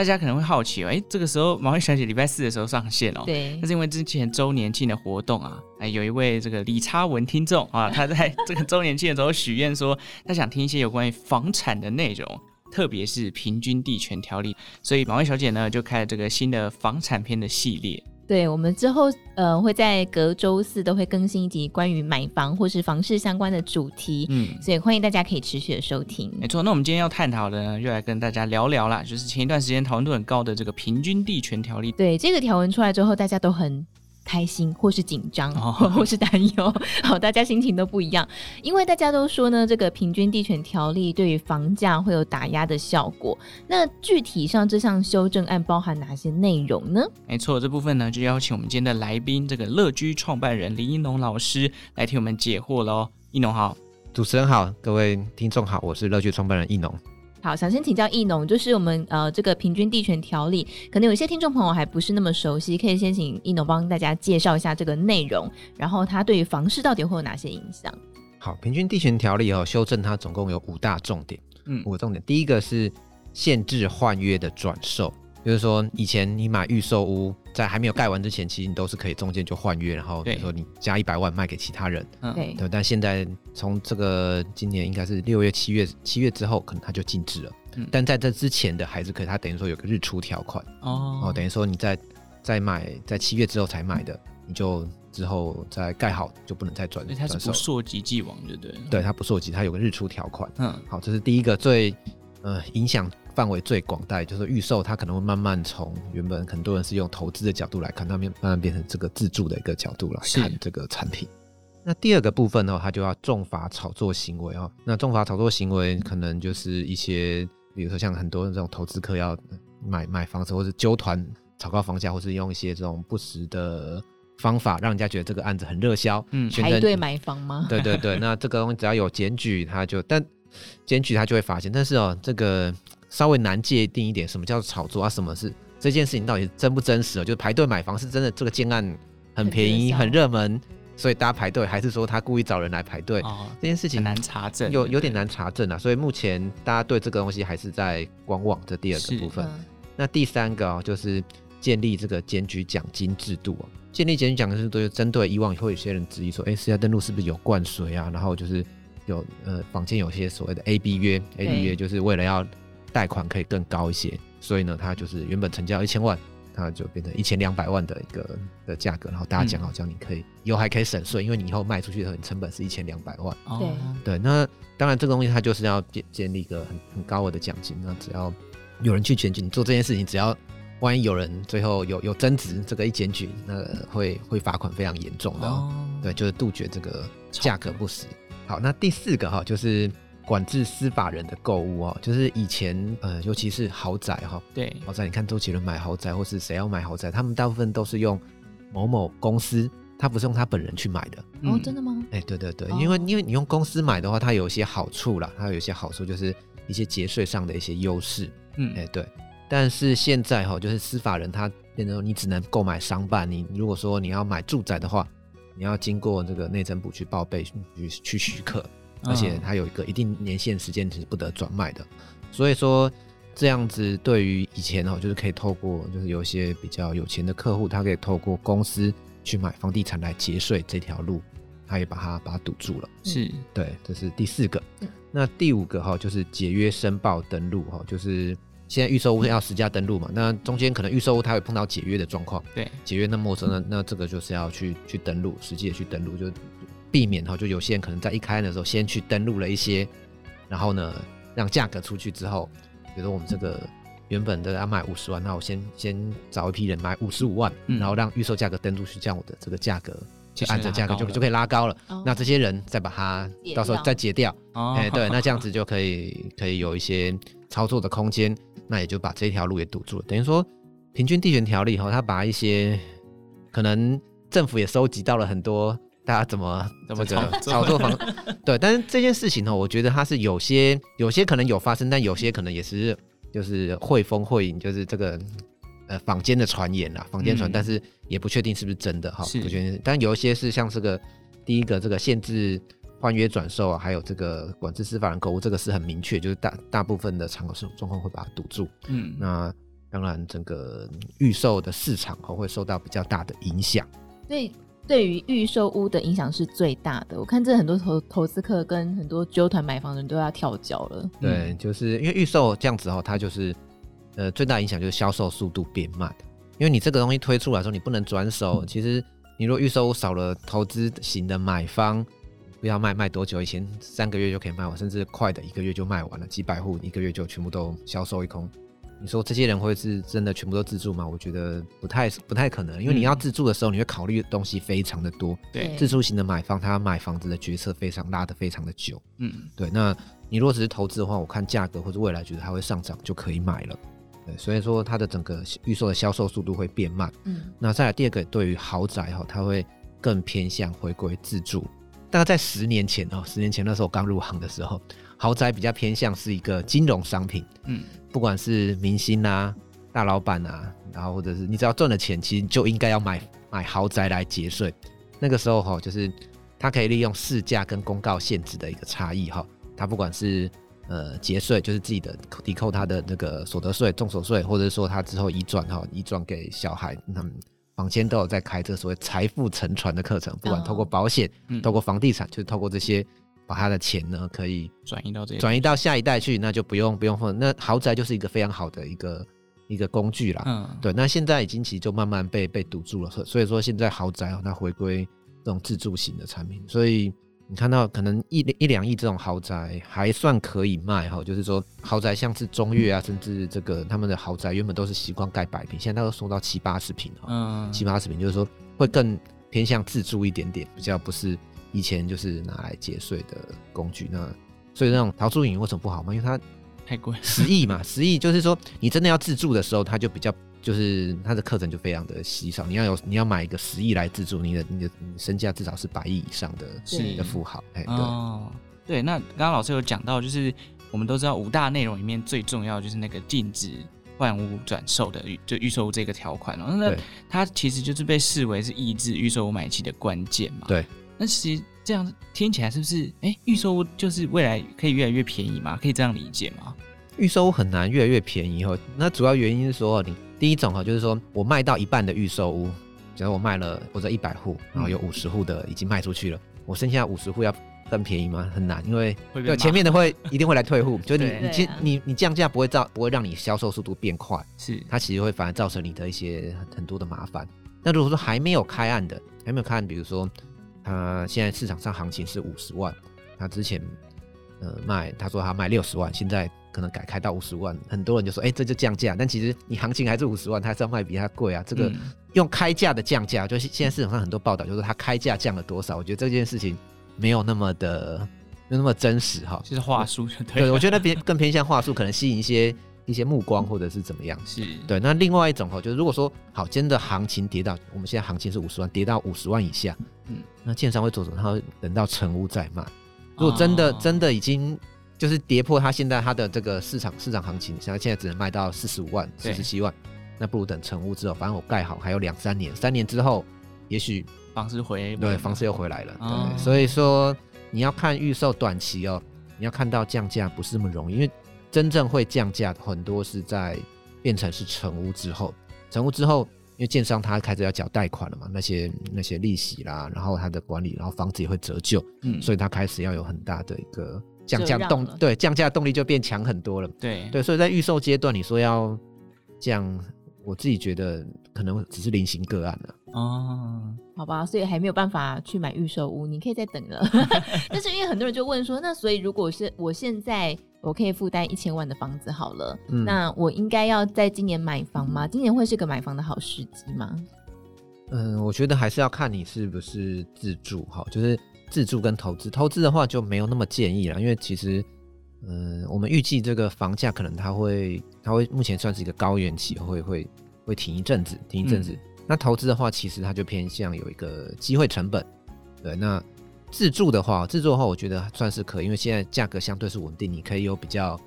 大家可能会好奇哦，哎，这个时候毛衣小姐礼拜四的时候上线哦，对，那是因为之前周年庆的活动啊，哎，有一位这个李差文听众啊，他在这个周年庆的时候许愿说，他想听一些有关于房产的内容，特别是平均地权条例，所以毛利小姐呢就开了这个新的房产篇的系列。对，我们之后呃会在隔周四都会更新一集关于买房或是房市相关的主题，嗯，所以欢迎大家可以持续的收听。没错，那我们今天要探讨的呢，又来跟大家聊聊啦，就是前一段时间讨论度很高的这个平均地权条例。对，这个条文出来之后，大家都很。开心或是紧张，或是担忧，好，大家心情都不一样，因为大家都说呢，这个平均地权条例对于房价会有打压的效果。那具体上这项修正案包含哪些内容呢？没错，这部分呢就邀请我们今天的来宾，这个乐居创办人林一农老师来替我们解惑喽。一农好，主持人好，各位听众好，我是乐居创办人一农。好，想先请教易农，就是我们呃这个平均地权条例，可能有些听众朋友还不是那么熟悉，可以先请易农帮大家介绍一下这个内容，然后它对于房市到底会有哪些影响？好，平均地权条例哦，修正它总共有五大重点，嗯，五个重点，第一个是限制换约的转售。就是说，以前你买预售屋，在还没有盖完之前，其实你都是可以中间就换约，然后比如说你加一百万卖给其他人，对，对。但现在从这个今年应该是六月、七月、七月之后，可能它就禁止了。嗯。但在这之前的还是可以，它等于说有个日出条款哦，哦，等于说你在在买在七月之后才买的，你就之后再盖好就不能再转。它是不溯及既往，对不对？对，它不溯及，它有个日出条款。嗯。好，这是第一个最呃影响。范围最广大，就是预售，它可能会慢慢从原本很多人是用投资的角度来看，它慢慢变成这个自助的一个角度来看这个产品。那第二个部分呢，它就要重罚炒作行为哦。那重罚炒作行为可能就是一些，比如说像很多这种投资客要买买房子，或是揪团炒高房价，或是用一些这种不实的方法，让人家觉得这个案子很热销，嗯，排队买房吗？对对对，那这个东西只要有检举，他就但检举他就会发现，但是哦，这个。稍微难界定一点，什么叫做炒作啊？什么是这件事情到底真不真实？就是排队买房是真的，这个建案很便宜、很热门，所以大家排队，还是说他故意找人来排队？哦，这件事情难查证，有有点难查证啊。所以目前大家对这个东西还是在观望。这第二个部分，那第三个哦，就是建立这个检举奖金制度啊。建立检举奖金制度，就针对以往会有些人质疑说，哎，私家登录是不是有灌水啊？然后就是有呃，坊间有些所谓的 A B 约，A B 约就是为了要贷款可以更高一些，所以呢，它就是原本成交一千万，它就变成一千两百万的一个的价格，然后大家讲好，这样你可以以后还可以省税，因为你以后卖出去的时候，你成本是一千两百万。对对，那当然这个东西它就是要建建立一个很很高额的奖金，那只要有人去检举，你做这件事情，只要万一有人最后有有增值，这个一检举，那会会罚款非常严重的。哦。对，就是杜绝这个价格不实。好，那第四个哈就是。管制司法人的购物哦，就是以前呃，尤其是豪宅哈，对，豪宅，你看周杰伦买豪宅，或是谁要买豪宅，他们大部分都是用某某公司，他不是用他本人去买的。哦，真的吗？哎，对对对，因为因为你用公司买的话，它有一些好处啦，它有一些好处就是一些节税上的一些优势。嗯，哎对，但是现在哈，就是司法人他变成你只能购买商办，你如果说你要买住宅的话，你要经过这个内政部去报备去去许可。而且它有一个一定年限时间是不得转卖的，所以说这样子对于以前哦，就是可以透过就是有一些比较有钱的客户，他可以透过公司去买房地产来节税这条路，他也把它把它堵住了。是，对，这是第四个。那第五个哈，就是解约申报登录哈，就是现在预售屋要实价登录嘛，那中间可能预售屋它会碰到解约的状况，对，解约那么陌那那这个就是要去去登录，实际的去登录就。避免哈，就有些人可能在一开的时候先去登录了一些，然后呢，让价格出去之后，比如说我们这个原本的要卖五十万，那我先先找一批人买五十五万，嗯、然后让预售价格登出去，这样我的这个价格就按着价格就就可以拉高了。哦、那这些人再把它到时候再解掉，哎、哦，对，那这样子就可以可以有一些操作的空间，那也就把这条路也堵住了。等于说，平均地权条例哈，它把一些可能政府也收集到了很多。大家怎么怎么炒作房？对，但是这件事情呢，我觉得它是有些有些可能有发生，但有些可能也是就是会风会影，就是这个呃坊间的传言啦，坊间传，嗯、但是也不确定是不是真的哈，不确定。但有一些是像这个第一个这个限制换约转售啊，还有这个管制司法人购物，这个是很明确，就是大大部分的场口状况会把它堵住。嗯，那当然整个预售的市场会受到比较大的影响。所以。对于预售屋的影响是最大的。我看这很多投投资客跟很多纠团买房的人都要跳脚了。对，就是因为预售这样子哦，它就是呃最大影响就是销售速度变慢。因为你这个东西推出来的时候，你不能转手。其实你如果预售屋少了投资型的买方，不要卖卖多久？以前三个月就可以卖完，甚至快的一个月就卖完了，几百户一个月就全部都销售一空。你说这些人会是真的全部都自住吗？我觉得不太不太可能，因为你要自住的时候，你会考虑的东西非常的多。对，自住型的买方，他买房子的决策非常拉的非常的久。嗯，对。那你如果只是投资的话，我看价格或者未来觉得它会上涨就可以买了。对，所以说它的整个预售的销售速度会变慢。嗯，那再来第二个，对于豪宅哈，它会更偏向回归自住。大概在十年前哦，十年前那时候刚入行的时候，豪宅比较偏向是一个金融商品。嗯。不管是明星啊、大老板啊，然后或者是你只要赚了钱，其实就应该要买买豪宅来节税。那个时候哈，就是他可以利用市价跟公告限制的一个差异哈，他不管是呃节税，就是自己的抵扣他的那个所得税、重所税，或者说他之后移转哈，移转给小孩，他们坊间都有在开这所谓财富沉船的课程，不管透过保险、哦、透过房地产，就是透过这些。把他的钱呢，可以转移到这转移到下一代去，那就不用不用分。那豪宅就是一个非常好的一个一个工具啦。嗯，对。那现在已经其实就慢慢被被堵住了，所以说现在豪宅哦，它回归这种自住型的产品。所以你看到可能一一两亿这种豪宅还算可以卖哈，就是说豪宅像是中越啊，甚至这个他们的豪宅原本都是习惯盖百平，现在都送到七八十平哈，嗯，七八十平就是说会更偏向自住一点点，比较不是。以前就是拿来节税的工具，那所以那种陶朱隐为什么不好吗？因为它太贵，十亿嘛，十亿就是说你真的要自住的时候，它就比较就是它的课程就非常的稀少。你要有你要买一个十亿来自住，你的你的身价至少是百亿以上的是的富豪。哎，对哦，对。那刚刚老师有讲到，就是我们都知道五大内容里面最重要就是那个禁止换屋转售的预就预售屋这个条款，那它其实就是被视为是抑制预售屋买气的关键嘛。对。那其实这样听起来是不是？哎、欸，预售屋就是未来可以越来越便宜吗？可以这样理解吗？预售屋很难越来越便宜哈。那主要原因是说，你第一种哈，就是说我卖到一半的预售屋，假如我卖了或者一百户，然后有五十户的已经卖出去了，嗯、我剩下五十户要更便宜吗？很难，因为对前面的会一定会来退户，就是你你你你降价不会造不会让你销售速度变快，是它其实会反而造成你的一些很多的麻烦。那如果说还没有开案的，还没有开案，比如说。他现在市场上行情是五十万，他之前呃卖，他说他卖六十万，现在可能改开到五十万，很多人就说，哎、欸，这就降价。但其实你行情还是五十万，他还是要卖比他贵啊。这个用开价的降价，就是现在市场上很多报道，就是他开价降了多少。我觉得这件事情没有那么的，没有那么真实哈。就是话术对。对，我觉得偏更偏向话术，可能吸引一些一些目光或者是怎么样。是对。那另外一种哈，就是如果说好，真的行情跌到我们现在行情是五十万，跌到五十万以下。嗯，那建商会做什么？他会等到成屋再卖。如果真的、哦、真的已经就是跌破他现在他的这个市场市场行情，像现在只能卖到四十五万、四十七万，那不如等成屋之后，反正我盖好还有两三年，三年之后也许房市回对房市又回来了。哦、对，所以说你要看预售短期哦，你要看到降价不是那么容易，因为真正会降价的很多是在变成是成屋之后，成屋之后。因为建商他开始要缴贷款了嘛，那些那些利息啦，然后他的管理，然后房子也会折旧，嗯，所以他开始要有很大的一个降价动，对，降价动力就变强很多了，对。对，所以在预售阶段，你说要降，我自己觉得可能只是零星个案了，哦，好吧，所以还没有办法去买预售屋，你可以再等了，但是因为很多人就问说，那所以如果是我现在。我可以负担一千万的房子好了，嗯、那我应该要在今年买房吗？今年会是个买房的好时机吗？嗯，我觉得还是要看你是不是自住哈，就是自住跟投资，投资的话就没有那么建议了，因为其实，嗯，我们预计这个房价可能它会，它会目前算是一个高原期，会会会停一阵子，停一阵子。嗯、那投资的话，其实它就偏向有一个机会成本，对，那自住的话，自住的话，我觉得算是可以，因为现在价格相对是稳定，你可以有比较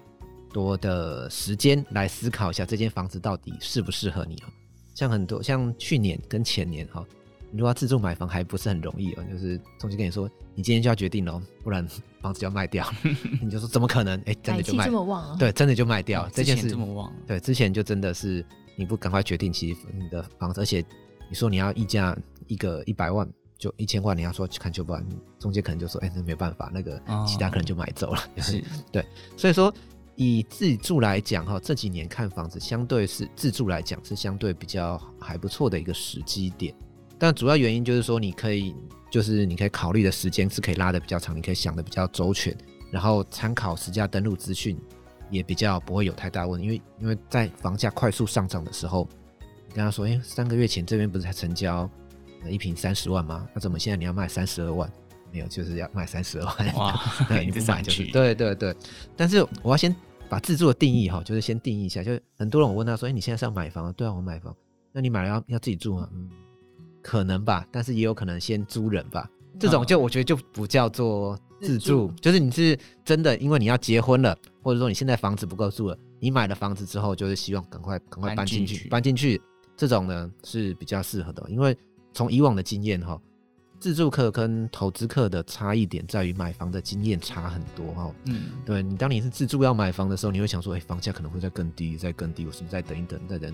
多的时间来思考一下这间房子到底适不适合你哦。像很多像去年跟前年哈，你如果要自住买房还不是很容易哦，就是中介跟你说，你今天就要决定了，不然房子就要卖掉，你就说怎么可能？哎，真的就卖，这么旺啊？对，真的就卖掉。这件事这么旺？对，之前就真的是你不赶快决定，其实你的房子，而且你说你要溢价一个一百万。就一千万，你要说去看就不，中介可能就说，哎、欸，那没办法，那个其他可能就买走了。哦、是，对，所以说以自住来讲哈，这几年看房子相对是自住来讲是相对比较还不错的一个时机点。但主要原因就是说，你可以就是你可以考虑的时间是可以拉的比较长，你可以想的比较周全，然后参考实价登录资讯也比较不会有太大问题。因为因为在房价快速上涨的时候，你跟他说，哎、欸，三个月前这边不是才成交？一平三十万吗？那怎么现在你要卖三十二万？没有，就是要卖三十二万。哇，对，你不买就是对对对。但是我要先把自住的定义哈，就是先定义一下。就是很多人我问他说：“哎，你现在是要买房？”对啊，我买房。那你买了要要自己住吗？嗯，可能吧，但是也有可能先租人吧。这种就我觉得就不叫做自住，哦、就是你是真的，因为你要结婚了，或者说你现在房子不够住了，你买了房子之后，就是希望赶快赶快搬进去，搬进去。这种呢是比较适合的，因为。从以往的经验哈，自住客跟投资客的差异点在于买房的经验差很多哈。嗯，对你当你是自住要买房的时候，你会想说，哎，房价可能会再更低，再更低，我是不是再等一等，再等？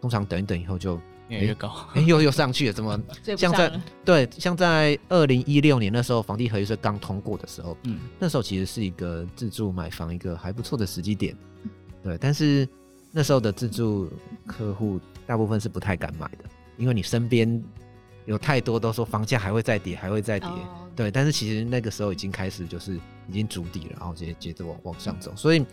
通常等一等以后就越来越高，哎，又又上去了，怎么？像在对，像在二零一六年那时候，房地合一税刚通过的时候，嗯，那时候其实是一个自住买房一个还不错的时机点，对，但是那时候的自住客户大部分是不太敢买的，因为你身边。有太多都说房价还会再跌，还会再跌，oh. 对。但是其实那个时候已经开始就是已经筑底了，然后直接接着往往上走。所以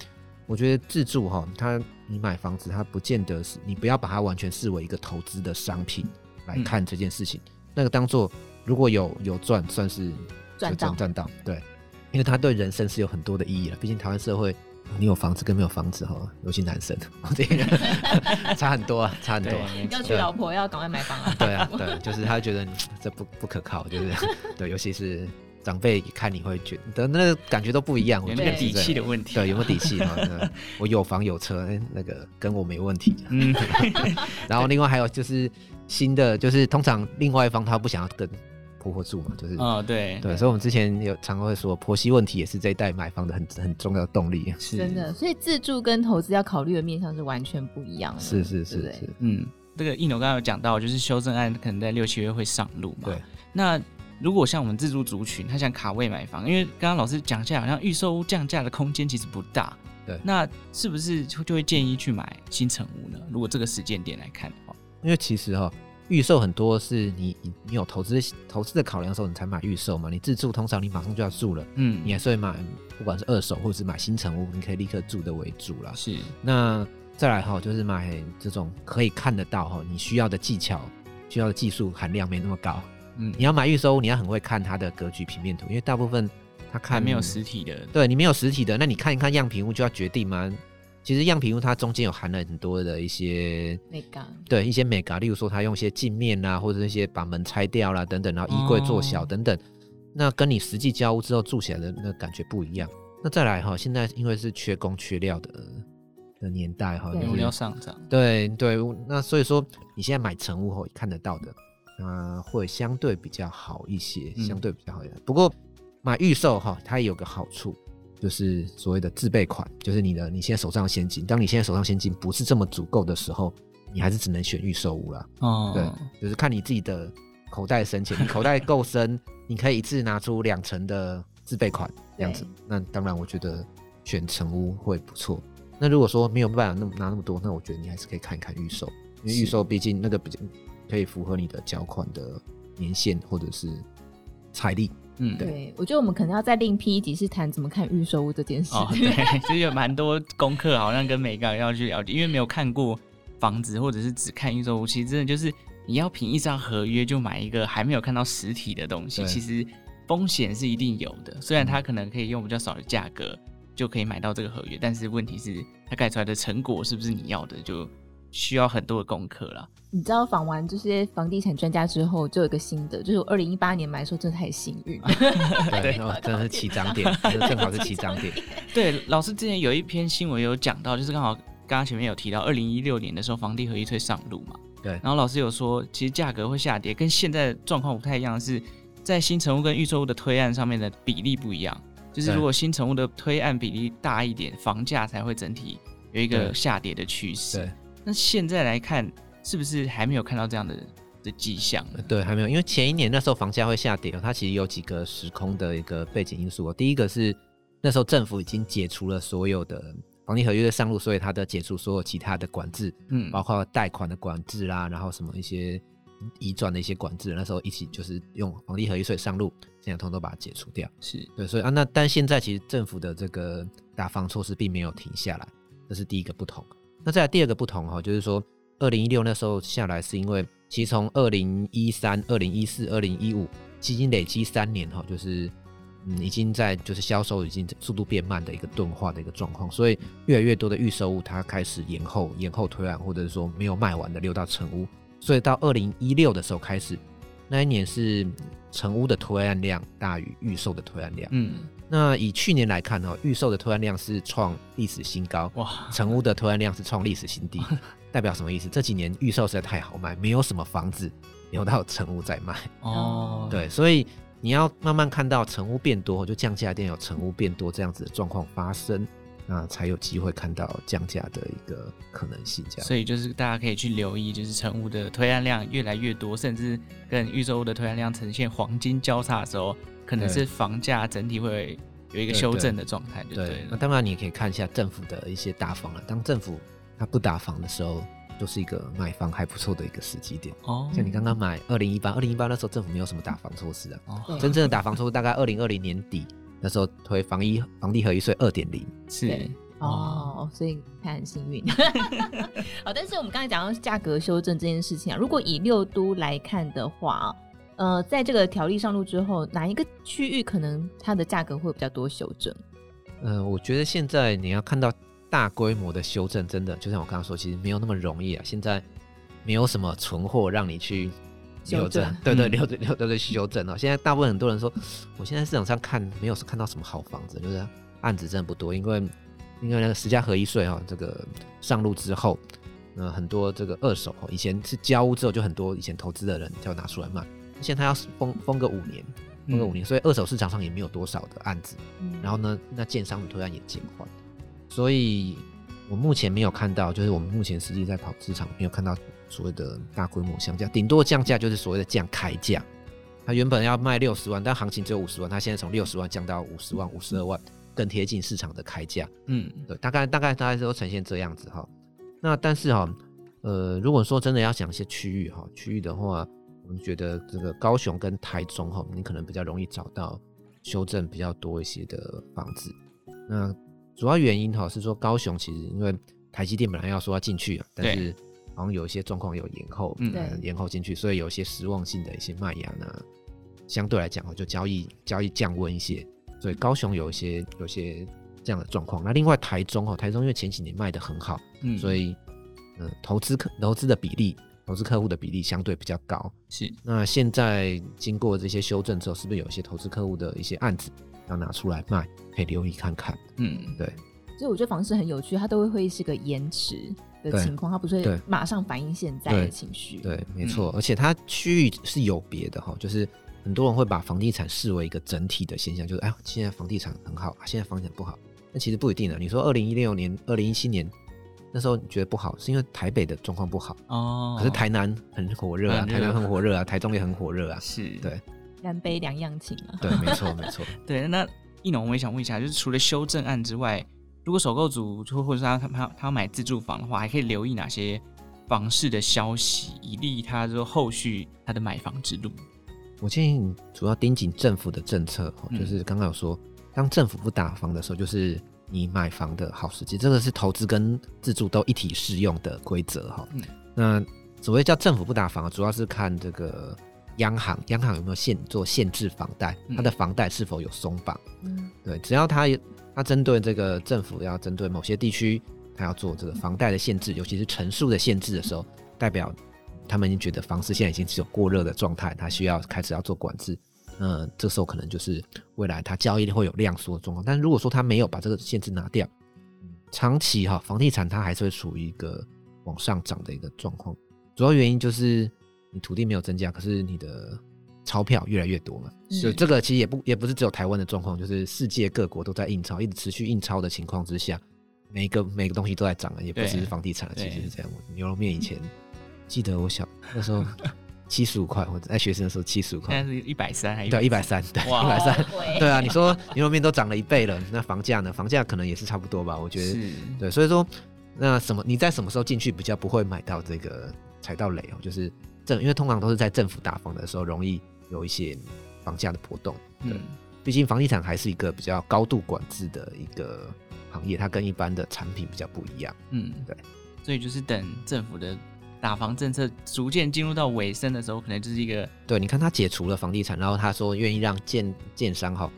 我觉得自住哈，它你买房子，它不见得是你不要把它完全视为一个投资的商品来看这件事情。嗯、那个当做如果有有赚，算是赚赚赚到，对，因为它对人生是有很多的意义了。毕竟台湾社会。你有房子跟没有房子哈，尤其男生，这个 差很多啊，差很多。要娶老婆要赶快买房啊。对啊，对，就是他觉得这不不可靠，就是 对，尤其是长辈看你会觉得那个感觉都不一样，有那个底气的问题。对，有没有底气啊？我有房有车，那个跟我没问题。嗯。然后另外还有就是新的，就是通常另外一方他不想要跟。婆婆住嘛，就是哦，对对，所以我们之前有常常会说，婆媳问题也是这一代买房的很很重要的动力。是真的，所以自住跟投资要考虑的面向是完全不一样的。是是是是，嗯，这个一牛刚刚有讲到，就是修正案可能在六七月会上路嘛。对。那如果像我们自住族群，他想卡位买房，因为刚刚老师讲下来，好像预售屋降价的空间其实不大。对。那是不是就会建议去买新城屋呢？如果这个时间点来看的话，因为其实哈。预售很多是你你你有投资投资的考量的时候，你才买预售嘛。你自住通常你马上就要住了，嗯，你还是会买，不管是二手或者是买新城屋，你可以立刻住的为主啦。是，那再来哈，就是买这种可以看得到哈，你需要的技巧、需要的技术含量没那么高。嗯，你要买预售屋，你要很会看它的格局平面图，因为大部分他看没有实体的，对你没有实体的，那你看一看样品屋就要决定吗？其实样品屋它中间有含了很多的一些美感，对一些美感，例如说它用一些镜面啊，或者那些把门拆掉啦等等，然后衣柜做小等等，哦、那跟你实际交屋之后住起来的那感觉不一样。那再来哈，现在因为是缺工缺料的的年代哈，物料上涨，对对，那所以说你现在买成屋后看得到的，那会相对比较好一些，相对比较好一点。嗯、不过买预售哈，它也有个好处。就是所谓的自备款，就是你的你现在手上的现金，当你现在手上现金不是这么足够的时候，你还是只能选预售屋了。哦，对，就是看你自己的口袋深浅，你口袋够深，你可以一次拿出两成的自备款这样子。那当然，我觉得选成屋会不错。那如果说没有办法那么拿那么多，那我觉得你还是可以看一看预售，因为预售毕竟那个比较可以符合你的缴款的年限或者是财力。嗯，对，我觉得我们可能要再另辟一集是谈怎么看预售屋这件事。哦，对，其 实有蛮多功课，好像跟每个人要去了解，因为没有看过房子，或者是只看预售屋，其实真的就是你要凭一张合约就买一个还没有看到实体的东西，其实风险是一定有的。虽然它可能可以用比较少的价格就可以买到这个合约，但是问题是它盖出来的成果是不是你要的，就需要很多的功课了。你知道访完这些房地产专家之后，就有一个心得，就是我二零一八年买的时候真的太幸运，对，真的是起涨点，正好是起涨点。对，老师之前有一篇新闻有讲到，就是刚好刚刚前面有提到，二零一六年的时候房地合一推上路嘛，对，然后老师有说，其实价格会下跌，跟现在状况不太一样，是在新成屋跟预售屋的推案上面的比例不一样，就是如果新成屋的推案比例大一点，房价才会整体有一个下跌的趋势。对，那现在来看。是不是还没有看到这样的的迹象呢？对，还没有，因为前一年那时候房价会下跌，它其实有几个时空的一个背景因素。第一个是那时候政府已经解除了所有的房地合约的上路，所以它的解除所有其他的管制，嗯，包括贷款的管制啦，然后什么一些移转的一些管制，那时候一起就是用房地合约税上路，现在通通都把它解除掉。是对，所以啊，那但现在其实政府的这个打房措施并没有停下来，这是第一个不同。那再来第二个不同哈，就是说。二零一六那时候下来，是因为其实从二零一三、二零一四、二零一五，基金累积三年哈，就是嗯，已经在就是销售已经速度变慢的一个钝化的一个状况，所以越来越多的预售物它开始延后、延后推案，或者是说没有卖完的流到成屋，所以到二零一六的时候开始，那一年是成屋的推案量大于预售的推案量。嗯，那以去年来看哈，预售的推案量是创历史新高，哇，成屋的推案量是创历史新低。代表什么意思？这几年预售实在太好卖，没有什么房子留到成屋再卖。哦，对，所以你要慢慢看到成屋变多，就降价店有成屋变多这样子的状况发生，那才有机会看到降价的一个可能性。这样，所以就是大家可以去留意，就是成屋的推案量越来越多，甚至跟预售屋的推案量呈现黄金交叉的时候，可能是房价整体会有一个修正的状态。对，那当然你也可以看一下政府的一些打房了。当政府它不打房的时候，就是一个买房还不错的一个时机点哦。像你刚刚买二零一八，二零一八那时候政府没有什么打房措施啊。哦。真正的打房措施大概二零二零年底那时候推房一房地合一税二点零。是哦，所以他很幸运。好，但是我们刚才讲到价格修正这件事情啊，如果以六都来看的话，呃，在这个条例上路之后，哪一个区域可能它的价格会比较多修正？嗯、呃，我觉得现在你要看到。大规模的修正，真的就像我刚刚说，其实没有那么容易啊。现在没有什么存货让你去修正，对对，留着留着去修正哦。现在大部分很多人说，我现在市场上看没有看到什么好房子，就是案子真的不多，因为因为那个十家合一税哈，这个上路之后，呃，很多这个二手哦，以前是交屋之后就很多以前投资的人就要拿出来卖，现在他要封封个五年，封个五年，所以二手市场上也没有多少的案子，然后呢，那建商的推案也减缓。所以，我目前没有看到，就是我们目前实际在跑市场，没有看到所谓的大规模降价，顶多降价就是所谓的降开价。它原本要卖六十万，但行情只有五十万，它现在从六十万降到五十万、五十二万，更贴近市场的开价。嗯，对，大概大概大概都呈现这样子哈。那但是哈，呃，如果说真的要讲一些区域哈，区域的话，我们觉得这个高雄跟台中哈，你可能比较容易找到修正比较多一些的房子。那主要原因哈是说高雄其实因为台积电本来要说要进去，但是好像有一些状况有延后，嗯，延后进去，所以有一些失望性的一些卖压呢，相对来讲就交易交易降温一些，所以高雄有一些有一些这样的状况。那另外台中哈，台中因为前几年卖的很好，嗯，所以嗯投资客投资的比例，投资客户的比例相对比较高，是。那现在经过这些修正之后，是不是有一些投资客户的一些案子？要拿出来卖，可以留意看看。嗯，对。所以我觉得房市很有趣，它都会会是个延迟的情况，它不是马上反映现在的情绪。对，没错。嗯、而且它区域是有别的哈，就是很多人会把房地产视为一个整体的现象，就是哎，现在房地产很好，现在房地产不好。那其实不一定的。你说二零一六年、二零一七年那时候你觉得不好，是因为台北的状况不好哦。可是台南很火热啊，台南很火热啊，台中也很火热啊。是，对。南北两样情啊，对，没错，没错。对，那一农，我也想问一下，就是除了修正案之外，如果首购族或或者他他他要买自住房的话，还可以留意哪些房市的消息，以利他说后续他的买房之路？我建议你主要盯紧政府的政策，就是刚刚有说，当政府不打房的时候，就是你买房的好时机。这个是投资跟自住都一体适用的规则哈。嗯，那所谓叫政府不打房，主要是看这个。央行，央行有没有限做限制房贷？它的房贷是否有松绑？嗯，对，只要它它针对这个政府要针对某些地区，它要做这个房贷的限制，尤其是成数的限制的时候，代表他们已经觉得房市现在已经是有过热的状态，他需要开始要做管制。嗯，这时候可能就是未来它交易会有量缩的状况。但如果说它没有把这个限制拿掉，长期哈房地产它还是会处于一个往上涨的一个状况。主要原因就是你土地没有增加，可是你的钞票越来越多嘛。就这个其实也不也不是只有台湾的状况，就是世界各国都在印钞，一直持续印钞的情况之下，每一个每个东西都在涨啊，也不只是房地产了，其实是这样。牛肉面以前记得我小那时候。七十五块，或者在学生的时候七十五块，现在是一百三，还对一百三，对一百三，对啊，你说牛肉面都涨了一倍了，那房价呢？房价可能也是差不多吧？我觉得，对，所以说那什么，你在什么时候进去比较不会买到这个踩到雷哦？就是政，因为通常都是在政府打房的时候，容易有一些房价的波动。对，嗯，毕竟房地产还是一个比较高度管制的一个行业，它跟一般的产品比较不一样。嗯，对，所以就是等政府的。打房政策逐渐进入到尾声的时候，可能就是一个对。你看他解除了房地产，然后他说愿意让建建商哈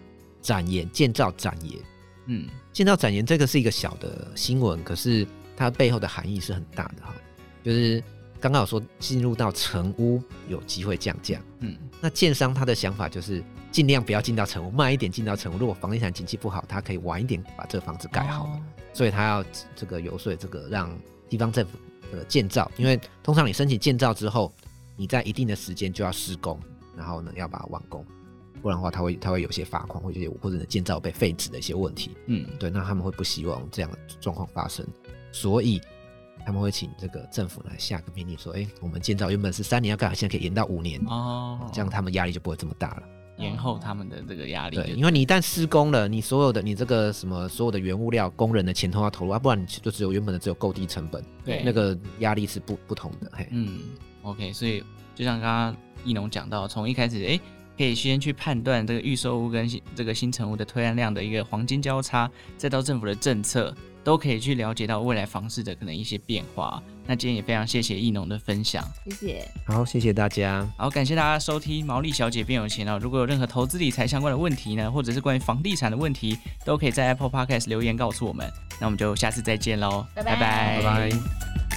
展延建造展延，嗯，建造展延这个是一个小的新闻，可是它背后的含义是很大的哈。就是刚刚有说进入到成屋有机会降价，嗯，那建商他的想法就是尽量不要进到成屋，慢一点进到成屋。如果房地产景气不好，他可以晚一点把这个房子盖好，哦，所以他要这个游说这个让地方政府。呃，建造，因为通常你申请建造之后，你在一定的时间就要施工，然后呢要把它完工，不然的话，它会它会有些罚款，或者或者建造被废止的一些问题。嗯，对，那他们会不希望这样的状况发生，所以他们会请这个政府来下个命令说，哎，我们建造原本是三年要盖好，现在可以延到五年哦，这样他们压力就不会这么大了。延后他们的这个压力，对，因为你一旦施工了，你所有的你这个什么所有的原物料、工人的钱都要投入啊，不然你就只有原本的只有购地成本，对，那个压力是不不同的。嘿，嗯，OK，所以就像刚刚一农讲到，从一开始，哎，可以先去判断这个预售屋跟这个新成屋的推案量的一个黄金交叉，再到政府的政策。都可以去了解到未来房市的可能一些变化。那今天也非常谢谢艺农的分享，谢谢。好，谢谢大家。好，感谢大家收听《毛利小姐变有钱》哦。如果有任何投资理财相关的问题呢，或者是关于房地产的问题，都可以在 Apple Podcast 留言告诉我们。那我们就下次再见喽，拜拜，拜拜。